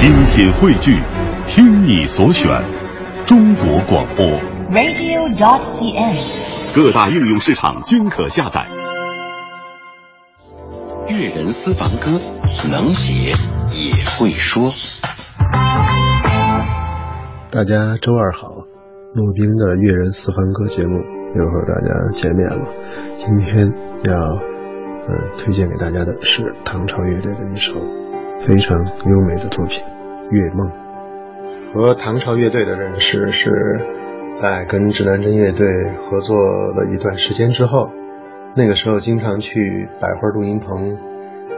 精品汇聚，听你所选，中国广播。radio.dot.cn，。各大应用市场均可下载。粤人私房歌，能写也会说。大家周二好，骆宾的粤人私房歌节目又和大家见面了。今天要呃推荐给大家的是唐朝乐队的一首非常优美的作品《月梦》。和唐朝乐队的认识是在跟指南针乐队合作了一段时间之后，那个时候经常去百花录音棚，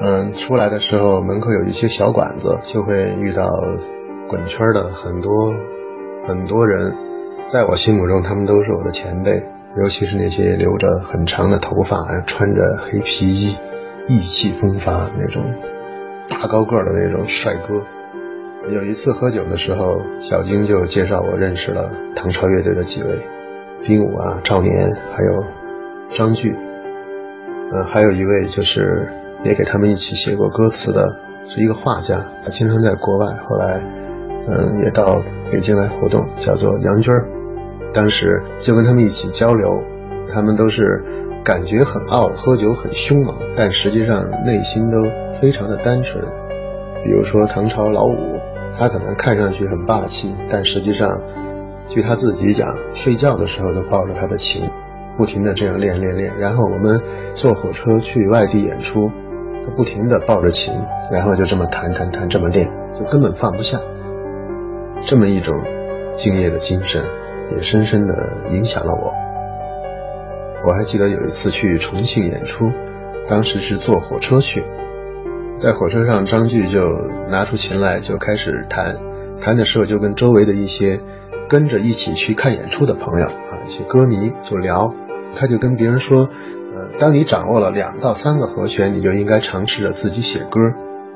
嗯，出来的时候门口有一些小馆子，就会遇到滚圈的很多很多人，在我心目中他们都是我的前辈，尤其是那些留着很长的头发、穿着黑皮衣、意气风发那种大高个的那种帅哥。有一次喝酒的时候，小金就介绍我认识了唐朝乐队的几位，丁武啊、赵年，还有张炬，呃，还有一位就是也给他们一起写过歌词的，是一个画家，他经常在国外，后来嗯也到北京来活动，叫做杨军儿。当时就跟他们一起交流，他们都是感觉很傲，喝酒很凶猛，但实际上内心都非常的单纯。比如说唐朝老五。他可能看上去很霸气，但实际上，据他自己讲，睡觉的时候都抱着他的琴，不停的这样练练练。然后我们坐火车去外地演出，他不停的抱着琴，然后就这么弹弹弹，这么练，就根本放不下。这么一种敬业的精神，也深深的影响了我。我还记得有一次去重庆演出，当时是坐火车去。在火车上，张炬就拿出琴来，就开始弹。弹的时候，就跟周围的一些跟着一起去看演出的朋友啊，一些歌迷就聊。他就跟别人说：“呃，当你掌握了两到三个和弦，你就应该尝试着自己写歌，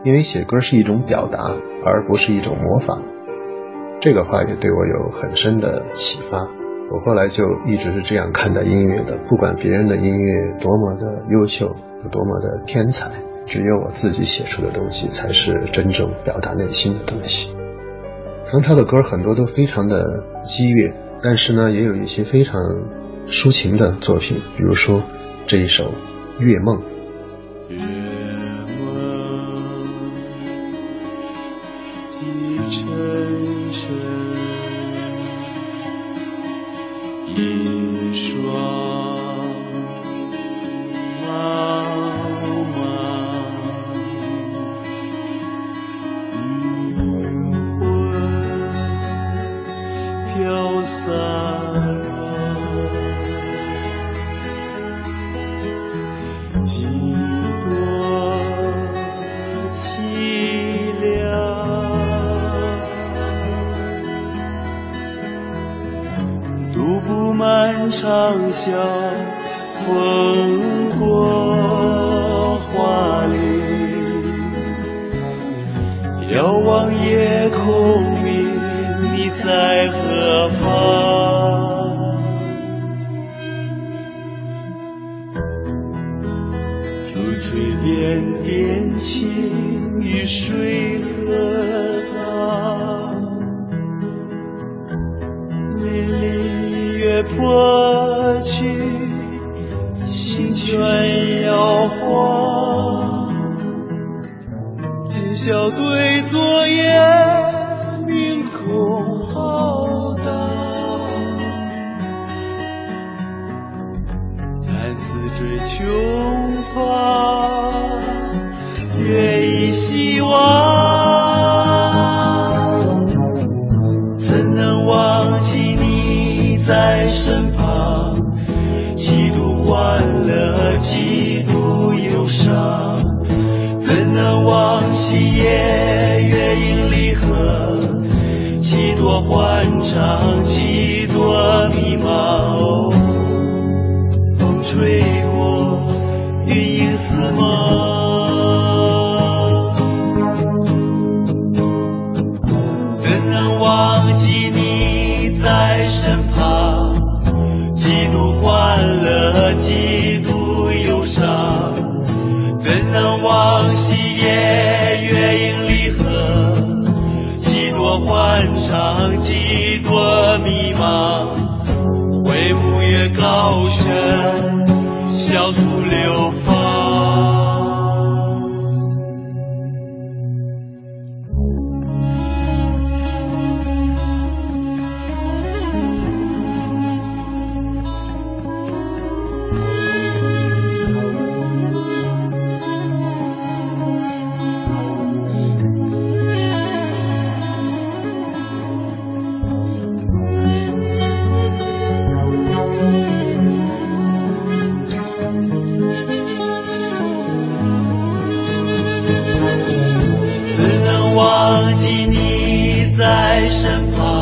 因为写歌是一种表达，而不是一种模仿。”这个话也对我有很深的启发。我后来就一直是这样看待音乐的，不管别人的音乐多么的优秀，有多么的天才。只有我自己写出的东西才是真正表达内心的东西。唐朝的歌很多都非常的激越，但是呢，也有一些非常抒情的作品，比如说这一首《月梦》。月梦几沉长宵，风过花林，遥望夜空明。你在何方？如翠点点情与水丽月破去，清泉摇晃。今宵对昨夜。明空浩荡，再次追琼芳，几度欢乐，几度忧伤。怎能忘记夜月影离合？几多欢畅，几多迷茫。风吹过，云影似梦。怎能忘记你 upon